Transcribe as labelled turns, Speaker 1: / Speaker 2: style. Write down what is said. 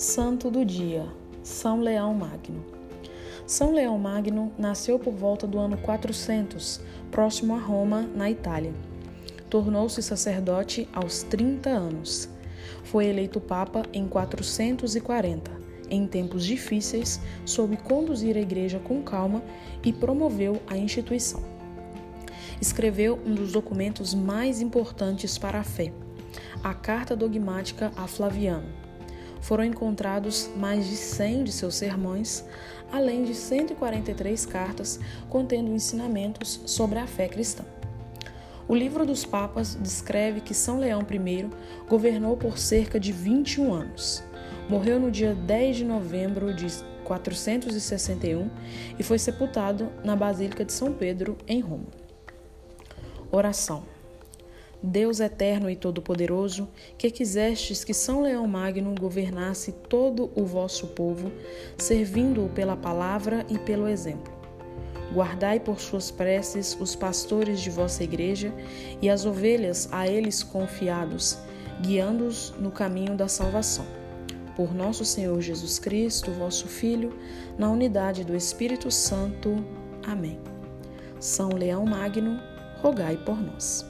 Speaker 1: Santo do dia, São Leão Magno. São Leão Magno nasceu por volta do ano 400, próximo a Roma, na Itália. Tornou-se sacerdote aos 30 anos. Foi eleito papa em 440, em tempos difíceis, soube conduzir a igreja com calma e promoveu a instituição. Escreveu um dos documentos mais importantes para a fé, a Carta Dogmática a Flaviano foram encontrados mais de 100 de seus sermões, além de 143 cartas contendo ensinamentos sobre a fé cristã. O livro dos Papas descreve que São Leão I governou por cerca de 21 anos. Morreu no dia 10 de novembro de 461 e foi sepultado na Basílica de São Pedro, em Roma. Oração. Deus eterno e todo-poderoso, que quisestes que São Leão Magno governasse todo o vosso povo, servindo-o pela palavra e pelo exemplo. Guardai por suas preces os pastores de vossa igreja e as ovelhas a eles confiados, guiando-os no caminho da salvação. Por nosso Senhor Jesus Cristo, vosso Filho, na unidade do Espírito Santo. Amém. São Leão Magno, rogai por nós.